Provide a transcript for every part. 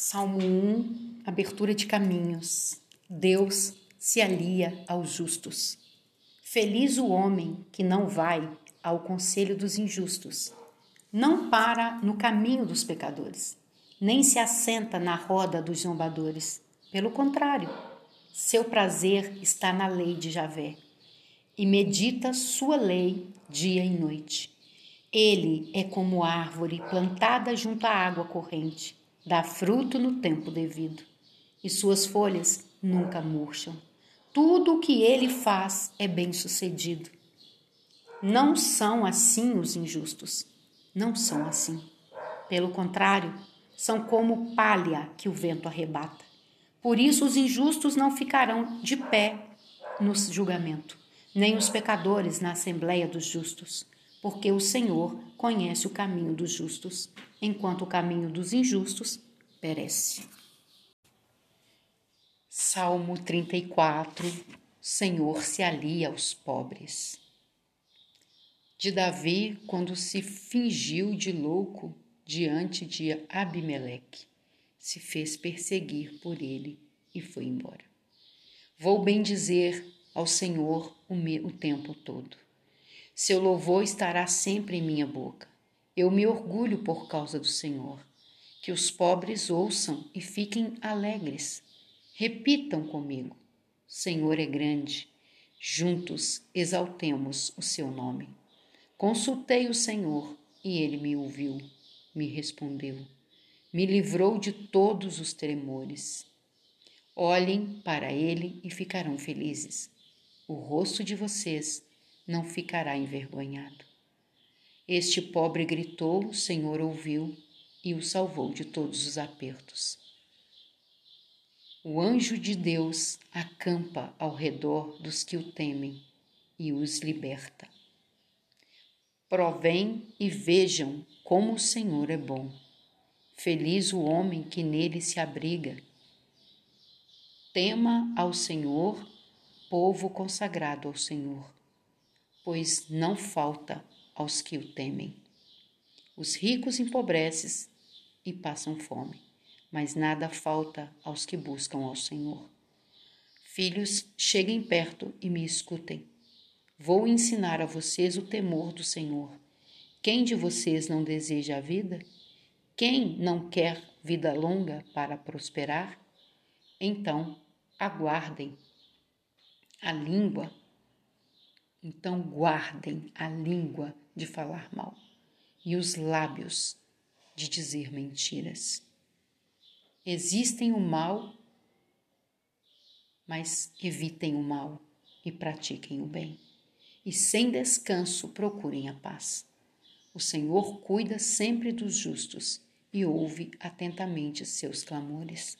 Salmo 1, abertura de caminhos. Deus se alia aos justos. Feliz o homem que não vai ao conselho dos injustos, não para no caminho dos pecadores, nem se assenta na roda dos zombadores. Pelo contrário, seu prazer está na lei de Javé e medita sua lei dia e noite. Ele é como árvore plantada junto à água corrente dá fruto no tempo devido, e suas folhas nunca murcham. Tudo o que ele faz é bem-sucedido. Não são assim os injustos, não são assim. Pelo contrário, são como palha que o vento arrebata. Por isso os injustos não ficarão de pé no julgamento, nem os pecadores na assembleia dos justos porque o Senhor conhece o caminho dos justos, enquanto o caminho dos injustos perece. Salmo 34 Senhor se alia aos pobres. De Davi, quando se fingiu de louco diante de Abimeleque, se fez perseguir por ele e foi embora. Vou bem dizer ao Senhor o, o tempo todo seu louvor estará sempre em minha boca. Eu me orgulho por causa do Senhor. Que os pobres ouçam e fiquem alegres. Repitam comigo: Senhor é grande. Juntos exaltemos o seu nome. Consultei o Senhor e ele me ouviu, me respondeu, me livrou de todos os tremores. Olhem para ele e ficarão felizes. O rosto de vocês não ficará envergonhado. Este pobre gritou, o Senhor ouviu e o salvou de todos os apertos. O anjo de Deus acampa ao redor dos que o temem e os liberta. Provém e vejam como o Senhor é bom. Feliz o homem que nele se abriga. Tema ao Senhor, povo consagrado ao Senhor pois não falta aos que o temem. Os ricos empobrecem e passam fome, mas nada falta aos que buscam ao Senhor. Filhos, cheguem perto e me escutem. Vou ensinar a vocês o temor do Senhor. Quem de vocês não deseja a vida? Quem não quer vida longa para prosperar? Então, aguardem. A língua então guardem a língua de falar mal e os lábios de dizer mentiras. Existem o mal, mas evitem o mal e pratiquem o bem. E sem descanso procurem a paz. O Senhor cuida sempre dos justos e ouve atentamente seus clamores.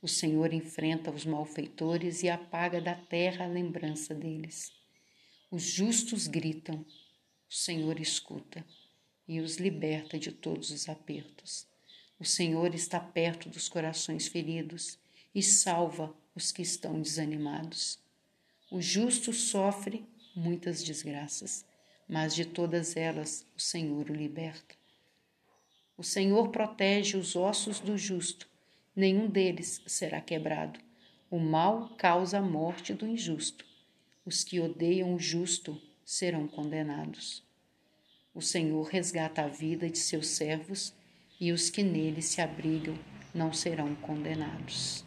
O Senhor enfrenta os malfeitores e apaga da terra a lembrança deles. Os justos gritam, o Senhor escuta e os liberta de todos os apertos. O Senhor está perto dos corações feridos e salva os que estão desanimados. O justo sofre muitas desgraças, mas de todas elas o Senhor o liberta. O Senhor protege os ossos do justo, nenhum deles será quebrado. O mal causa a morte do injusto os que odeiam o justo serão condenados. O Senhor resgata a vida de seus servos e os que nele se abrigam não serão condenados.